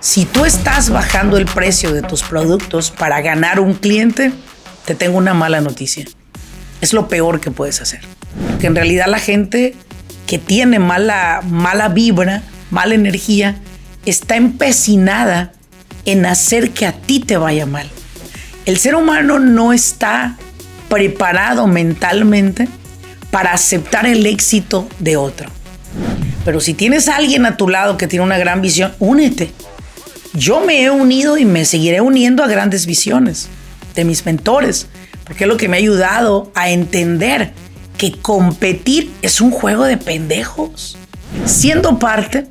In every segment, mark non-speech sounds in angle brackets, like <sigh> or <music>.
Si tú estás bajando el precio de tus productos para ganar un cliente, te tengo una mala noticia. Es lo peor que puedes hacer. Que en realidad la gente que tiene mala, mala vibra, mala energía, está empecinada en hacer que a ti te vaya mal. El ser humano no está preparado mentalmente para aceptar el éxito de otro. Pero si tienes alguien a tu lado que tiene una gran visión, únete. Yo me he unido y me seguiré uniendo a grandes visiones de mis mentores, porque es lo que me ha ayudado a entender que competir es un juego de pendejos. Siendo parte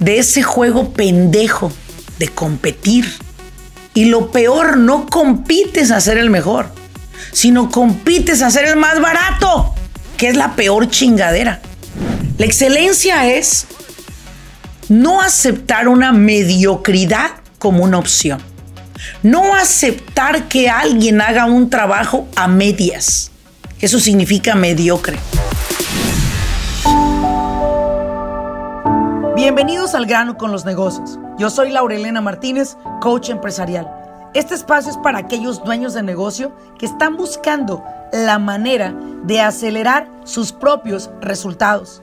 de ese juego pendejo de competir. Y lo peor, no compites a ser el mejor, sino compites a ser el más barato, que es la peor chingadera. La excelencia es no aceptar una mediocridad como una opción. No aceptar que alguien haga un trabajo a medias. Eso significa mediocre. Bienvenidos al grano con los negocios. Yo soy Laurelena Martínez, coach empresarial. Este espacio es para aquellos dueños de negocio que están buscando la manera de acelerar sus propios resultados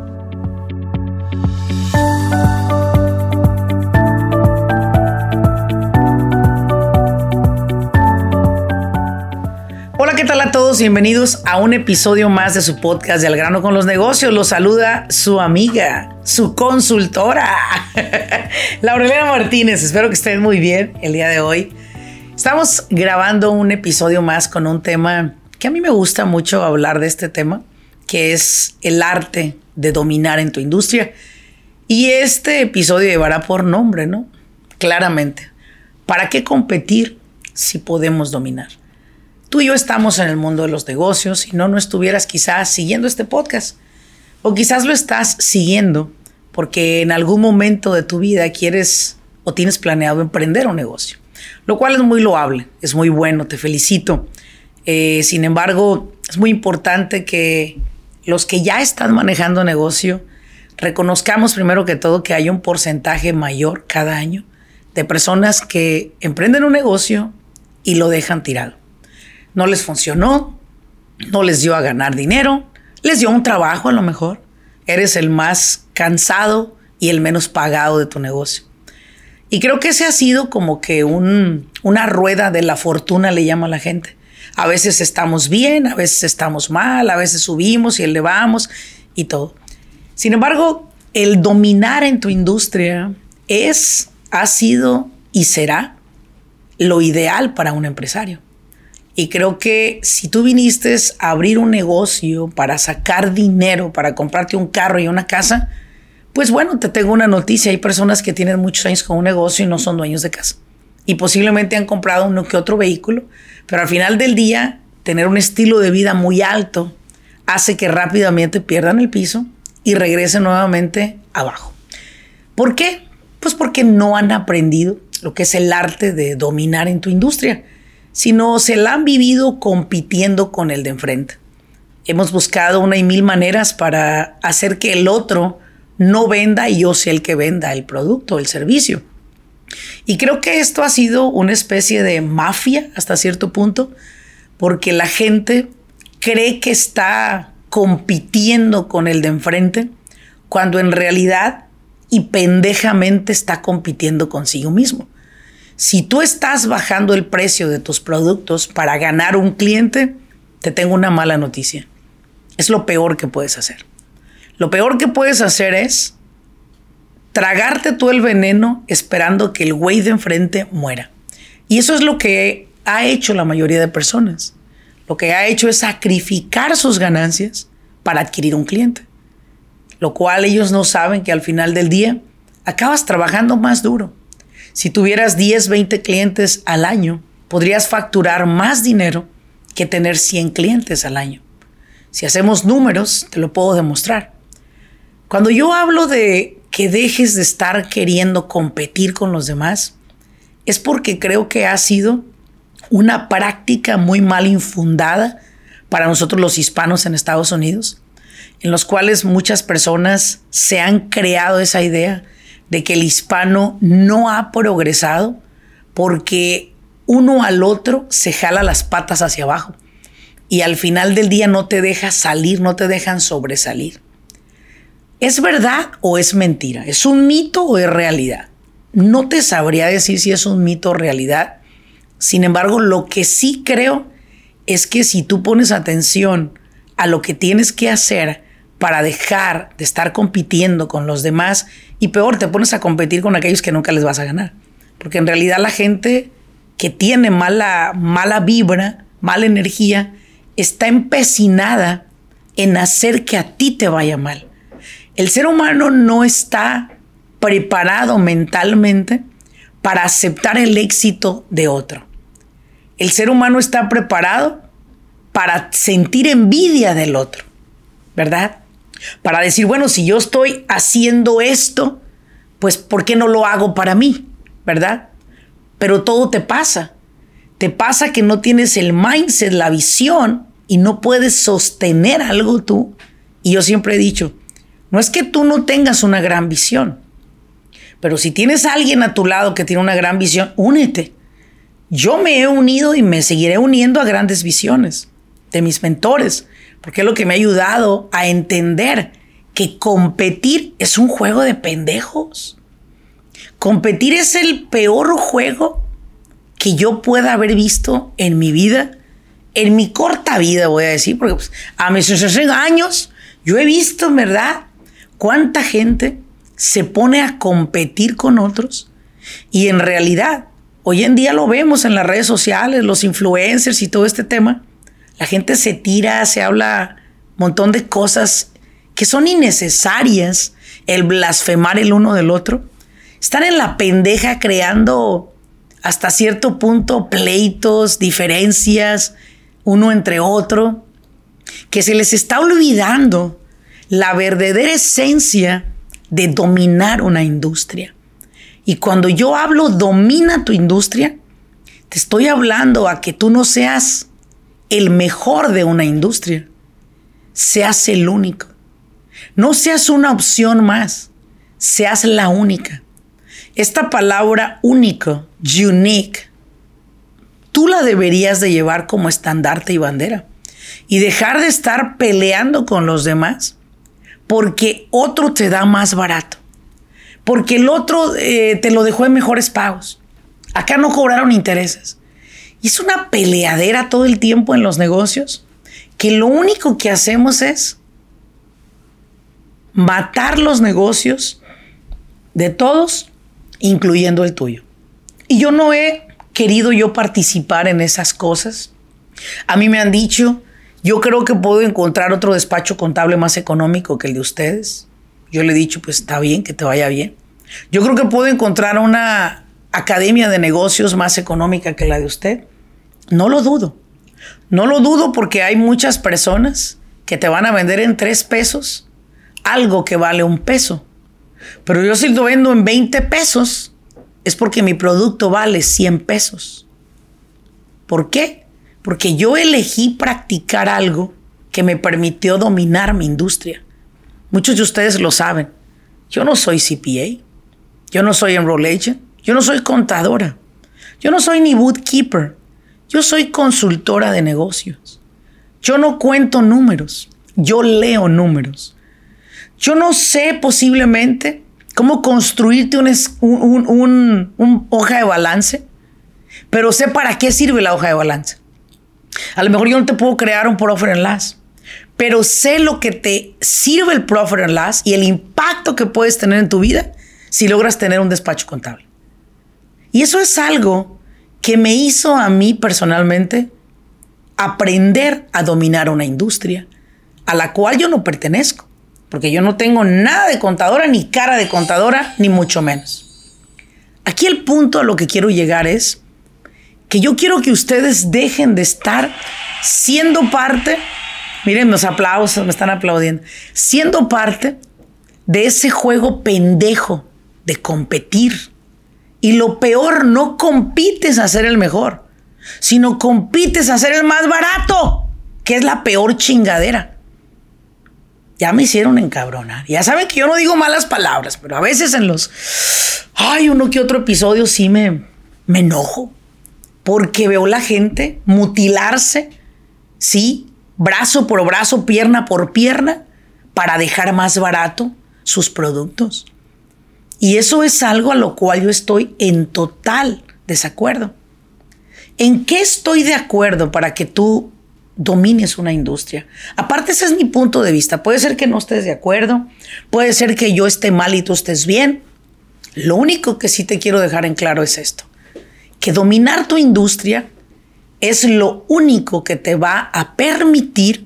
Bienvenidos a un episodio más de su podcast de Al grano con los negocios. Los saluda su amiga, su consultora, <laughs> Laurelena Martínez. Espero que estén muy bien el día de hoy. Estamos grabando un episodio más con un tema que a mí me gusta mucho hablar de este tema, que es el arte de dominar en tu industria. Y este episodio llevará por nombre, ¿no? Claramente. ¿Para qué competir si podemos dominar? Tú y yo estamos en el mundo de los negocios y no, no estuvieras quizás siguiendo este podcast. O quizás lo estás siguiendo porque en algún momento de tu vida quieres o tienes planeado emprender un negocio. Lo cual es muy loable, es muy bueno, te felicito. Eh, sin embargo, es muy importante que los que ya están manejando negocio reconozcamos primero que todo que hay un porcentaje mayor cada año de personas que emprenden un negocio y lo dejan tirado no les funcionó, no les dio a ganar dinero, les dio un trabajo a lo mejor. Eres el más cansado y el menos pagado de tu negocio. Y creo que ese ha sido como que una rueda de la fortuna, le llama a la gente. A veces estamos bien, a veces estamos mal, a veces subimos y elevamos y todo. Sin embargo, el dominar en tu industria es, ha sido y será lo ideal para un empresario. Y creo que si tú viniste a abrir un negocio para sacar dinero, para comprarte un carro y una casa, pues bueno, te tengo una noticia. Hay personas que tienen muchos años con un negocio y no son dueños de casa. Y posiblemente han comprado uno que otro vehículo, pero al final del día, tener un estilo de vida muy alto hace que rápidamente pierdan el piso y regresen nuevamente abajo. ¿Por qué? Pues porque no han aprendido lo que es el arte de dominar en tu industria sino se la han vivido compitiendo con el de enfrente. Hemos buscado una y mil maneras para hacer que el otro no venda y yo sea el que venda el producto, el servicio. Y creo que esto ha sido una especie de mafia hasta cierto punto, porque la gente cree que está compitiendo con el de enfrente, cuando en realidad y pendejamente está compitiendo consigo mismo. Si tú estás bajando el precio de tus productos para ganar un cliente, te tengo una mala noticia. Es lo peor que puedes hacer. Lo peor que puedes hacer es tragarte tú el veneno esperando que el güey de enfrente muera. Y eso es lo que ha hecho la mayoría de personas. Lo que ha hecho es sacrificar sus ganancias para adquirir un cliente. Lo cual ellos no saben que al final del día acabas trabajando más duro si tuvieras 10, 20 clientes al año, podrías facturar más dinero que tener 100 clientes al año. Si hacemos números, te lo puedo demostrar. Cuando yo hablo de que dejes de estar queriendo competir con los demás es porque creo que ha sido una práctica muy mal infundada para nosotros los hispanos en Estados Unidos, en los cuales muchas personas se han creado esa idea de que el hispano no ha progresado porque uno al otro se jala las patas hacia abajo y al final del día no te deja salir, no te dejan sobresalir. ¿Es verdad o es mentira? ¿Es un mito o es realidad? No te sabría decir si es un mito o realidad. Sin embargo, lo que sí creo es que si tú pones atención a lo que tienes que hacer para dejar de estar compitiendo con los demás y peor, te pones a competir con aquellos que nunca les vas a ganar. Porque en realidad la gente que tiene mala, mala vibra, mala energía, está empecinada en hacer que a ti te vaya mal. El ser humano no está preparado mentalmente para aceptar el éxito de otro. El ser humano está preparado para sentir envidia del otro, ¿verdad? Para decir, bueno, si yo estoy haciendo esto, pues ¿por qué no lo hago para mí? ¿Verdad? Pero todo te pasa. Te pasa que no tienes el mindset, la visión y no puedes sostener algo tú. Y yo siempre he dicho, no es que tú no tengas una gran visión, pero si tienes a alguien a tu lado que tiene una gran visión, únete. Yo me he unido y me seguiré uniendo a grandes visiones de mis mentores, porque es lo que me ha ayudado a entender que competir es un juego de pendejos. Competir es el peor juego que yo pueda haber visto en mi vida, en mi corta vida, voy a decir, porque pues, a mis 60 años yo he visto, ¿verdad? ¿Cuánta gente se pone a competir con otros? Y en realidad, hoy en día lo vemos en las redes sociales, los influencers y todo este tema. La gente se tira, se habla un montón de cosas que son innecesarias, el blasfemar el uno del otro. Están en la pendeja creando hasta cierto punto pleitos, diferencias, uno entre otro, que se les está olvidando la verdadera esencia de dominar una industria. Y cuando yo hablo domina tu industria, te estoy hablando a que tú no seas el mejor de una industria, seas el único. No seas una opción más, seas la única. Esta palabra único, unique, tú la deberías de llevar como estandarte y bandera y dejar de estar peleando con los demás porque otro te da más barato, porque el otro eh, te lo dejó en mejores pagos. Acá no cobraron intereses. Y es una peleadera todo el tiempo en los negocios que lo único que hacemos es matar los negocios de todos, incluyendo el tuyo. Y yo no he querido yo participar en esas cosas. A mí me han dicho yo creo que puedo encontrar otro despacho contable más económico que el de ustedes. Yo le he dicho, pues está bien, que te vaya bien. Yo creo que puedo encontrar una academia de negocios más económica que la de usted. No lo dudo. No lo dudo porque hay muchas personas que te van a vender en tres pesos algo que vale un peso. Pero yo si lo vendo en 20 pesos es porque mi producto vale 100 pesos. ¿Por qué? porque yo elegí practicar algo que me permitió dominar mi industria. Muchos de ustedes lo saben. Yo no soy CPA, yo no soy enroll agent, yo no soy contadora, yo no soy ni bookkeeper, yo soy consultora de negocios. Yo no cuento números, yo leo números. Yo no sé posiblemente cómo construirte un, hoja de balance, pero sé para qué sirve la hoja de balance. A lo mejor yo no te puedo crear un profit and loss, pero sé lo que te sirve el profit and loss y el impacto que puedes tener en tu vida si logras tener un despacho contable. Y eso es algo que me hizo a mí personalmente aprender a dominar una industria a la cual yo no pertenezco, porque yo no tengo nada de contadora, ni cara de contadora, ni mucho menos. Aquí el punto a lo que quiero llegar es que yo quiero que ustedes dejen de estar siendo parte, miren los aplausos, me están aplaudiendo, siendo parte de ese juego pendejo de competir. Y lo peor, no compites a ser el mejor, sino compites a ser el más barato, que es la peor chingadera. Ya me hicieron encabronar. Ya saben que yo no digo malas palabras, pero a veces en los... Ay, uno que otro episodio sí me, me enojo. Porque veo la gente mutilarse, sí, brazo por brazo, pierna por pierna, para dejar más barato sus productos. Y eso es algo a lo cual yo estoy en total desacuerdo. ¿En qué estoy de acuerdo para que tú domines una industria? Aparte, ese es mi punto de vista. Puede ser que no estés de acuerdo, puede ser que yo esté mal y tú estés bien. Lo único que sí te quiero dejar en claro es esto, que dominar tu industria es lo único que te va a permitir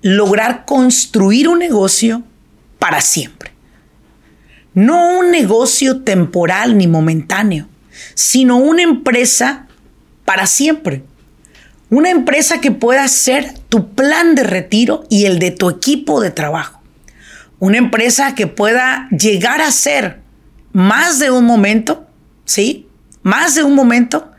lograr construir un negocio para siempre. No un negocio temporal ni momentáneo, sino una empresa para siempre. Una empresa que pueda ser tu plan de retiro y el de tu equipo de trabajo. Una empresa que pueda llegar a ser más de un momento, ¿sí? Más de un momento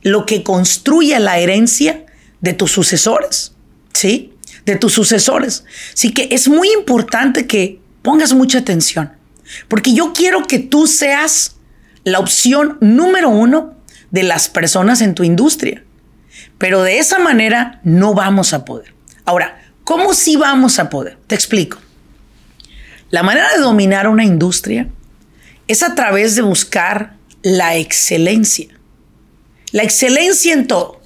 lo que construye la herencia de tus sucesores, ¿sí? De tus sucesores. Así que es muy importante que pongas mucha atención, porque yo quiero que tú seas la opción número uno de las personas en tu industria. Pero de esa manera no vamos a poder. Ahora, ¿cómo sí vamos a poder? Te explico. La manera de dominar una industria es a través de buscar la excelencia. La excelencia en todo.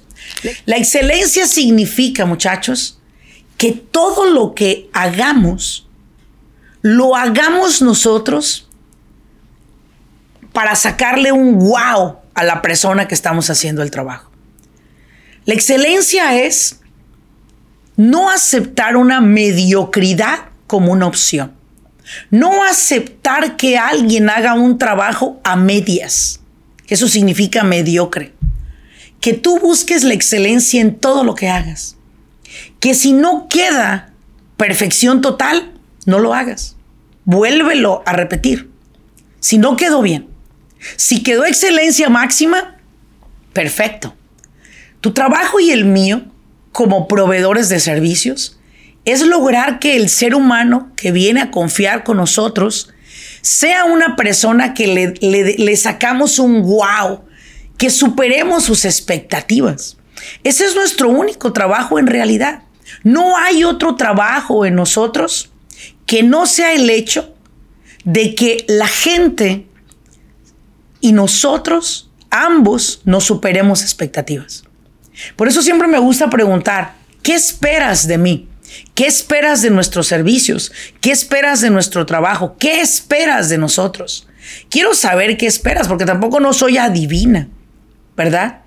La excelencia significa, muchachos, que todo lo que hagamos, lo hagamos nosotros para sacarle un wow a la persona que estamos haciendo el trabajo. La excelencia es no aceptar una mediocridad como una opción. No aceptar que alguien haga un trabajo a medias. Eso significa mediocre que tú busques la excelencia en todo lo que hagas. Que si no queda perfección total, no lo hagas. Vuélvelo a repetir. Si no quedó bien. Si quedó excelencia máxima, perfecto. Tu trabajo y el mío, como proveedores de servicios, es lograr que el ser humano que viene a confiar con nosotros sea una persona que le, le sacamos un wow, que superemos sus expectativas. Ese es nuestro único trabajo en realidad. No hay otro trabajo en nosotros que no sea el hecho de que la gente y nosotros, ambos, nos superemos expectativas. Por eso siempre me gusta preguntar, ¿qué esperas de mí? ¿Qué esperas de nuestros servicios? ¿Qué esperas de nuestro trabajo? ¿Qué esperas de nosotros? Quiero saber qué esperas, porque tampoco no soy adivina. ¿verdad?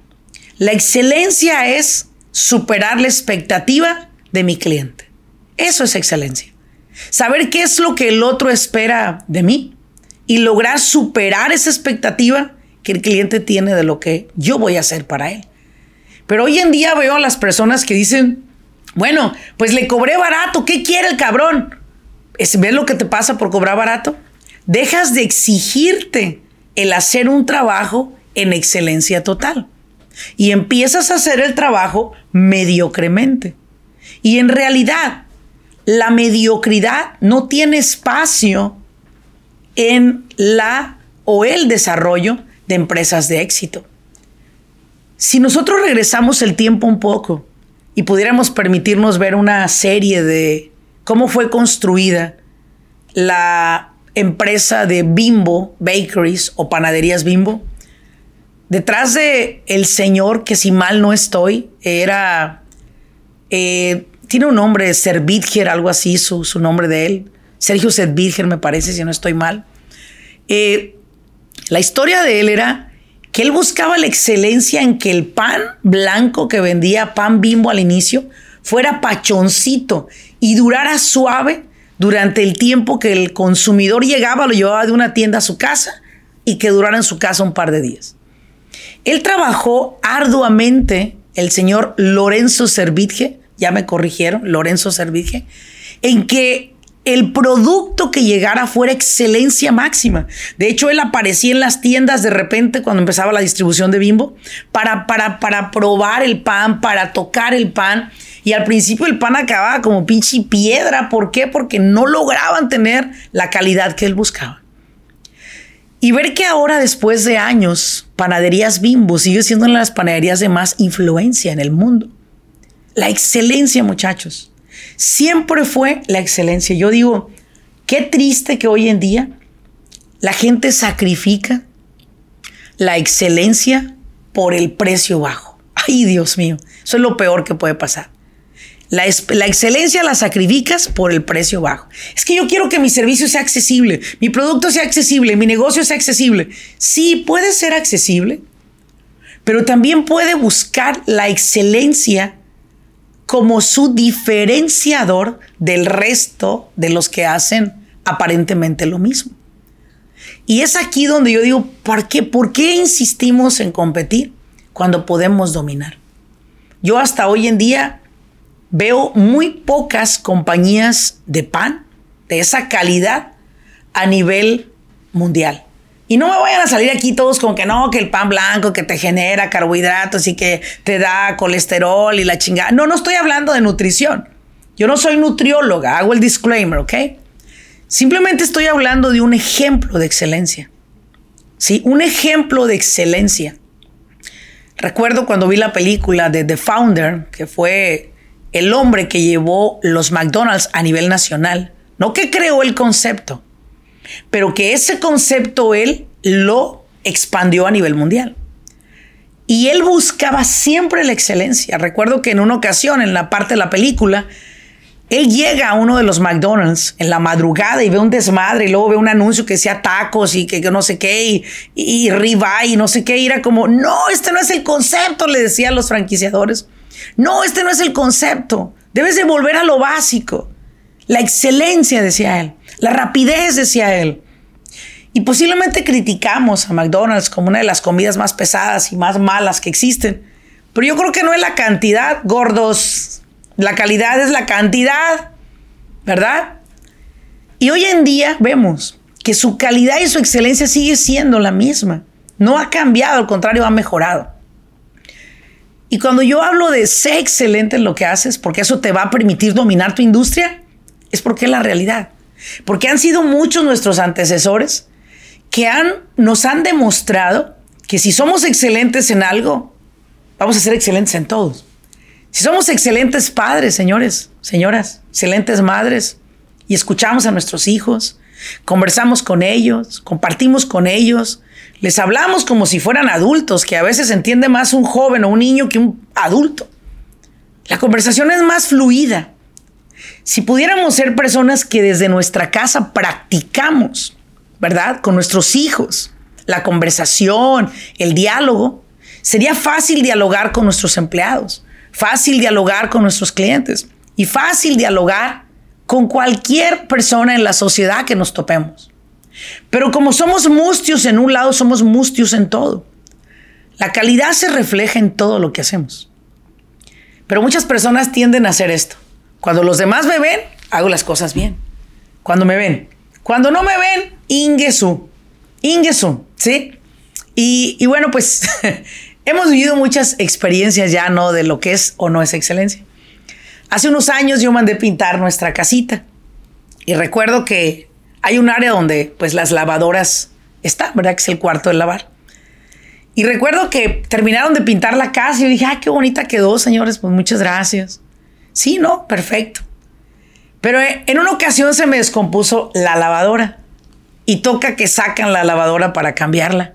La excelencia es superar la expectativa de mi cliente. Eso es excelencia. Saber qué es lo que el otro espera de mí y lograr superar esa expectativa que el cliente tiene de lo que yo voy a hacer para él. Pero hoy en día veo a las personas que dicen, bueno, pues le cobré barato, ¿qué quiere el cabrón? ¿Ves lo que te pasa por cobrar barato? Dejas de exigirte el hacer un trabajo en excelencia total. Y empiezas a hacer el trabajo mediocremente. Y en realidad, la mediocridad no tiene espacio en la o el desarrollo de empresas de éxito. Si nosotros regresamos el tiempo un poco y pudiéramos permitirnos ver una serie de cómo fue construida la empresa de Bimbo Bakeries o panaderías Bimbo, Detrás de el señor, que si mal no estoy, era. Eh, tiene un nombre, Servitger, algo así, su, su nombre de él. Sergio Servitger, me parece, si no estoy mal. Eh, la historia de él era que él buscaba la excelencia en que el pan blanco que vendía pan bimbo al inicio fuera pachoncito y durara suave durante el tiempo que el consumidor llegaba, lo llevaba de una tienda a su casa y que durara en su casa un par de días. Él trabajó arduamente, el señor Lorenzo Servitje, ya me corrigieron, Lorenzo Servitje, en que el producto que llegara fuera excelencia máxima. De hecho, él aparecía en las tiendas de repente cuando empezaba la distribución de Bimbo para, para, para probar el pan, para tocar el pan. Y al principio el pan acababa como pinche piedra. ¿Por qué? Porque no lograban tener la calidad que él buscaba. Y ver que ahora, después de años, Panaderías Bimbo sigue siendo una de las panaderías de más influencia en el mundo. La excelencia, muchachos. Siempre fue la excelencia. Yo digo, qué triste que hoy en día la gente sacrifica la excelencia por el precio bajo. Ay, Dios mío, eso es lo peor que puede pasar. La, excelencia la sacrificas por el precio bajo. Es que yo quiero que mi servicio sea accesible, mi producto sea accesible, mi negocio sea accesible. Sí, puede ser accesible, pero también puede buscar la excelencia como su diferenciador del resto de los que hacen aparentemente lo mismo. Y es aquí donde yo digo, ¿por qué? ¿Por qué insistimos en competir cuando podemos dominar? Yo hasta hoy en día veo muy pocas compañías de pan de esa calidad a nivel mundial. Y no me vayan a salir aquí todos con que no, que el pan blanco que te genera carbohidratos y que te da colesterol y la chingada. No, no estoy hablando de nutrición. Yo no soy nutrióloga, hago el disclaimer, ¿ok? Simplemente estoy hablando de un ejemplo de excelencia. Sí, un ejemplo de excelencia. Recuerdo cuando vi la película de The Founder, que fue el hombre que llevó los McDonald's a nivel nacional. No que creó el concepto, pero que ese concepto él lo expandió a nivel mundial. Y él buscaba siempre la excelencia. Recuerdo que en una ocasión, en la parte de la película, él llega a uno de los McDonald's en la madrugada y ve un desmadre y luego ve un anuncio que decía tacos y que, no sé qué y, y, y no sé qué. Y era como, no, este no es el concepto, le decían los franquiciadores. No, este no es el concepto. Debes de volver a lo básico. La excelencia, decía él. La rapidez, decía él. Y posiblemente criticamos a McDonald's como una de las comidas más pesadas y más malas que existen. Pero yo creo que no es la cantidad, gordos. La calidad es la cantidad, ¿verdad? Y hoy en día vemos que su calidad y su excelencia sigue siendo la misma. No ha cambiado, al contrario, ha mejorado. Y cuando yo hablo de ser excelente en lo que haces, porque eso te va a permitir dominar tu industria, es porque es la realidad. Porque han sido muchos nuestros antecesores que han, nos han demostrado que si somos excelentes en algo, vamos a ser excelentes en todos. Si somos excelentes padres, señores, señoras, excelentes madres, y escuchamos a nuestros hijos, conversamos con ellos, compartimos con ellos, les hablamos como si fueran adultos, que a veces entiende más un joven o un niño que un adulto. La conversación es más fluida. Si pudiéramos ser personas que desde nuestra casa practicamos, ¿verdad? Con nuestros hijos, la conversación, el diálogo, sería fácil dialogar con nuestros empleados, fácil dialogar con nuestros clientes y fácil dialogar con cualquier persona en la sociedad que nos topemos. Pero como somos mustios en un lado, somos mustios en todo. La calidad se refleja en todo lo que hacemos. Pero muchas personas tienden a hacer esto. Cuando los demás me ven, hago las cosas bien. Cuando me ven. Cuando no me ven, ingesu. Ingesu, ¿sí? Y, bueno, pues <laughs> hemos vivido muchas experiencias ya, ¿no? De lo que es o no es excelencia. Hace unos años yo mandé pintar nuestra casita. Y recuerdo que hay un área donde pues las lavadoras están, ¿verdad? Que es el cuarto de lavar. Y recuerdo que terminaron de pintar la casa y yo dije, ah, qué bonita quedó, señores, pues muchas gracias. Sí, no, perfecto. Pero eh, en una ocasión se me descompuso la lavadora y toca que sacan la lavadora para cambiarla.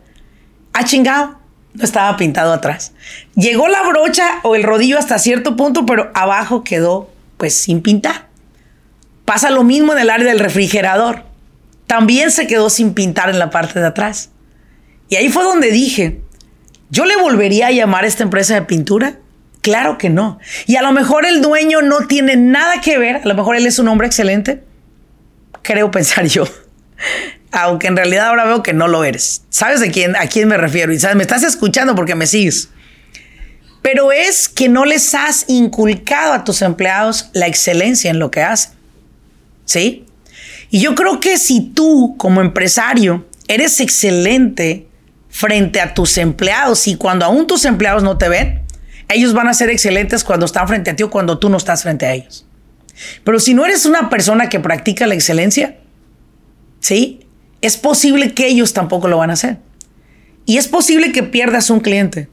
Ah, chingado, no estaba pintado atrás. Llegó la brocha o el rodillo hasta cierto punto, pero abajo quedó pues sin pintar. Pasa lo mismo en el área del refrigerador también se quedó sin pintar en la parte de atrás. Y ahí fue donde dije, ¿yo le volvería a llamar a esta empresa de pintura? Claro que no. Y a lo mejor el dueño no tiene nada que ver, a lo mejor él es un hombre excelente, creo pensar <laughs> yo. Aunque en realidad ahora veo que no lo eres. ¿Sabes de quién, a quién me refiero? Y sabes, me estás escuchando porque me sigues. Pero es que no les has inculcado a tus empleados la excelencia en lo que hacen. ¿Sí? Y yo creo que si tú como empresario eres excelente frente a tus empleados y cuando aún tus empleados no te ven, ellos van a ser excelentes cuando están frente a ti o cuando tú no estás frente a ellos. Pero si no eres una persona que practica la excelencia, ¿sí? Es posible que ellos tampoco lo van a hacer. Y es posible que pierdas un cliente.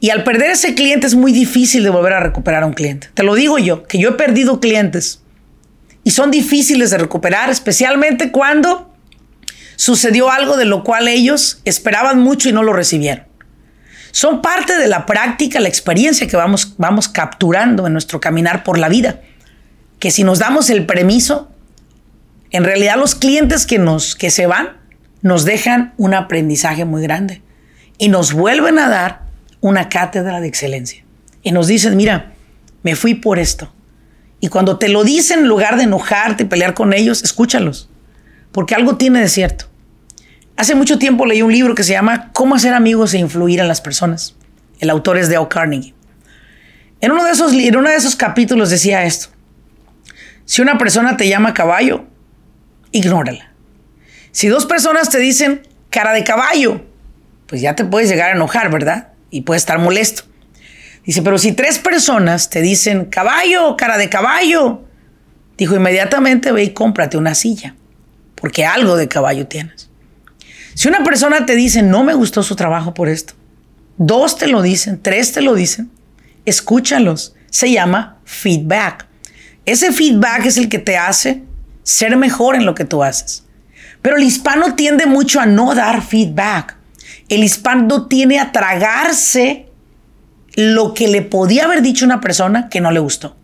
Y al perder ese cliente es muy difícil de volver a recuperar a un cliente. Te lo digo yo, que yo he perdido clientes y son difíciles de recuperar, especialmente cuando sucedió algo de lo cual ellos esperaban mucho y no lo recibieron. Son parte de la práctica, la experiencia que vamos, vamos capturando en nuestro caminar por la vida. Que si nos damos el permiso, en realidad los clientes que, nos, que se van nos dejan un aprendizaje muy grande y nos vuelven a dar una cátedra de excelencia. Y nos dicen, mira, me fui por esto. Y cuando te lo dicen, en lugar de enojarte y pelear con ellos, escúchalos, porque algo tiene de cierto. Hace mucho tiempo leí un libro que se llama Cómo hacer amigos e influir en las personas. El autor es Dale Carnegie. En uno de esos, en uno de esos capítulos decía esto. Si una persona te llama caballo, ignórala. Si dos personas te dicen cara de caballo, pues ya te puedes llegar a enojar, ¿verdad? Y puedes estar molesto. Dice, pero si tres personas te dicen caballo, cara de caballo, dijo inmediatamente ve y cómprate una silla, porque algo de caballo tienes. Si una persona te dice no me gustó su trabajo por esto, dos te lo dicen, tres te lo dicen, escúchalos. Se llama feedback. Ese feedback es el que te hace ser mejor en lo que tú haces. Pero el hispano tiende mucho a no dar feedback. El hispano tiene a tragarse lo que le podía haber dicho una persona que no le gustó.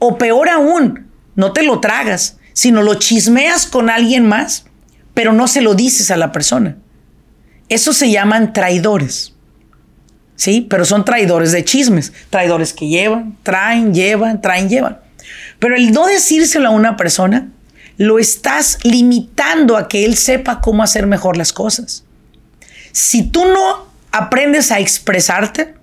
O peor aún, no te lo tragas, sino lo chismeas con alguien más, pero no se lo dices a la persona. Eso se llaman traidores. ¿Sí? Pero son traidores de chismes, traidores que llevan, traen, llevan, traen, llevan. Pero el no decírselo a una persona, lo estás limitando a que él sepa cómo hacer mejor las cosas. Si tú no aprendes a expresarte,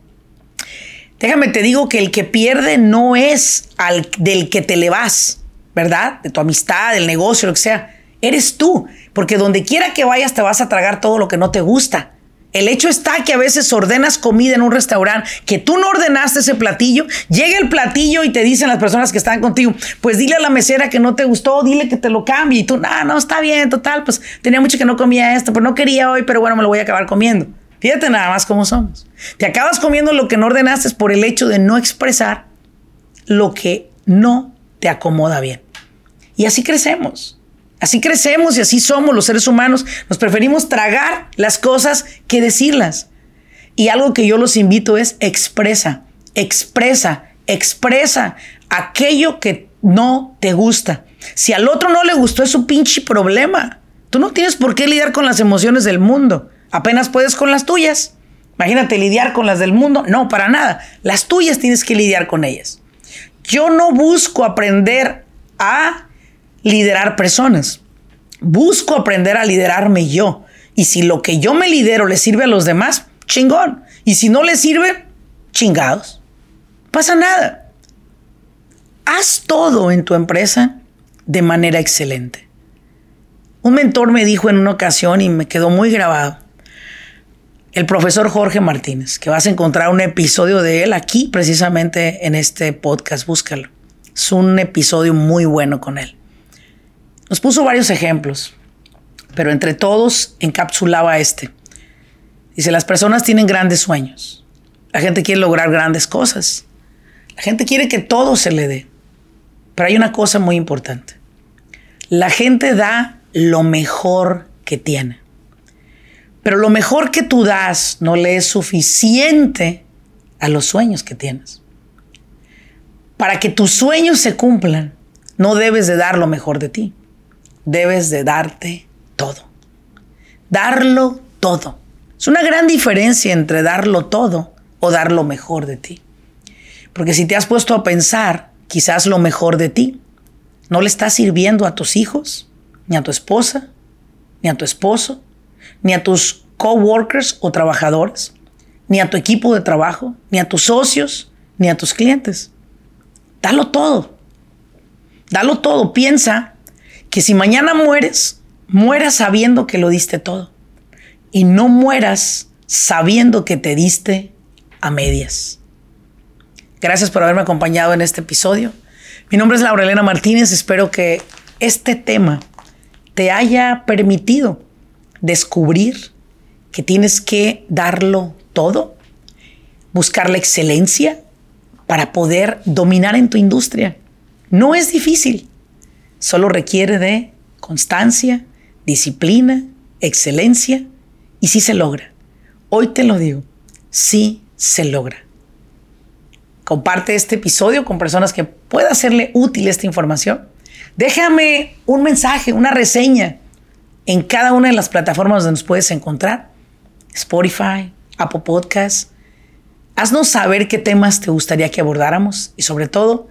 déjame te digo que el que pierde no es al del que te le vas, ¿verdad? De tu amistad, del negocio, lo que sea. Eres tú, porque donde quiera que vayas te vas a tragar todo lo que no te gusta. El hecho está que a veces ordenas comida en un restaurante que tú no ordenaste ese platillo, llega el platillo y te dicen las personas que están contigo, pues dile a la mesera que no te gustó, dile que te lo cambie y tú, no, no, está bien, total, pues tenía mucho que no comía esto, pero no quería hoy, pero bueno, me lo voy a acabar comiendo. Fíjate nada más cómo somos. Te acabas comiendo lo que no ordenaste por el hecho de no expresar lo que no te acomoda bien. Y así crecemos. Así crecemos y así somos los seres humanos. Nos preferimos tragar las cosas que decirlas. Y algo que yo los invito es expresa, expresa, expresa aquello que no te gusta. Si al otro no le gustó es su pinche problema. Tú no tienes por qué lidiar con las emociones del mundo. Apenas puedes con las tuyas. Imagínate lidiar con las del mundo. No, para nada. Las tuyas tienes que lidiar con ellas. Yo no busco aprender a liderar personas. Busco aprender a liderarme yo. Y si lo que yo me lidero le sirve a los demás, chingón. Y si no le sirve, chingados. Pasa nada. Haz todo en tu empresa de manera excelente. Un mentor me dijo en una ocasión y me quedó muy grabado. El profesor Jorge Martínez, que vas a encontrar un episodio de él aquí, precisamente en este podcast, búscalo. Es un episodio muy bueno con él. Nos puso varios ejemplos, pero entre todos encapsulaba este. Dice, las personas tienen grandes sueños. La gente quiere lograr grandes cosas. La gente quiere que todo se le dé. Pero hay una cosa muy importante. La gente da lo mejor que tiene. Pero lo mejor que tú das no le es suficiente a los sueños que tienes. Para que tus sueños se cumplan, no debes de dar lo mejor de ti debes de darte todo. Darlo todo. Es una gran diferencia entre darlo todo o dar lo mejor de ti. Porque si te has puesto a pensar, quizás lo mejor de ti no le está sirviendo a tus hijos, ni a tu esposa, ni a tu esposo, ni a tus coworkers o trabajadores, ni a tu equipo de trabajo, ni a tus socios, ni a tus clientes. Dalo todo. Dalo todo. Piensa que si mañana mueres, mueras sabiendo que lo diste todo y no mueras sabiendo que te diste a medias. Gracias por haberme acompañado en este episodio. Mi nombre es Laurelena Martínez. Espero que este tema te haya permitido descubrir que tienes que darlo todo, buscar la excelencia para poder dominar en tu industria. No es difícil, solo requiere de constancia, disciplina, excelencia y sí se logra. Hoy te lo digo, sí se logra. Comparte este episodio con personas que pueda hacerle útil esta información. Déjame un mensaje, una reseña en cada una de las plataformas donde nos puedes encontrar. Spotify, Apple Podcasts. Haznos saber qué temas te gustaría que abordáramos y sobre todo,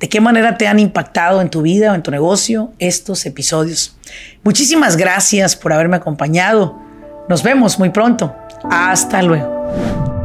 de qué manera te han impactado en tu vida o en tu negocio estos episodios. Muchísimas gracias por haberme acompañado. Nos vemos muy pronto. Hasta luego.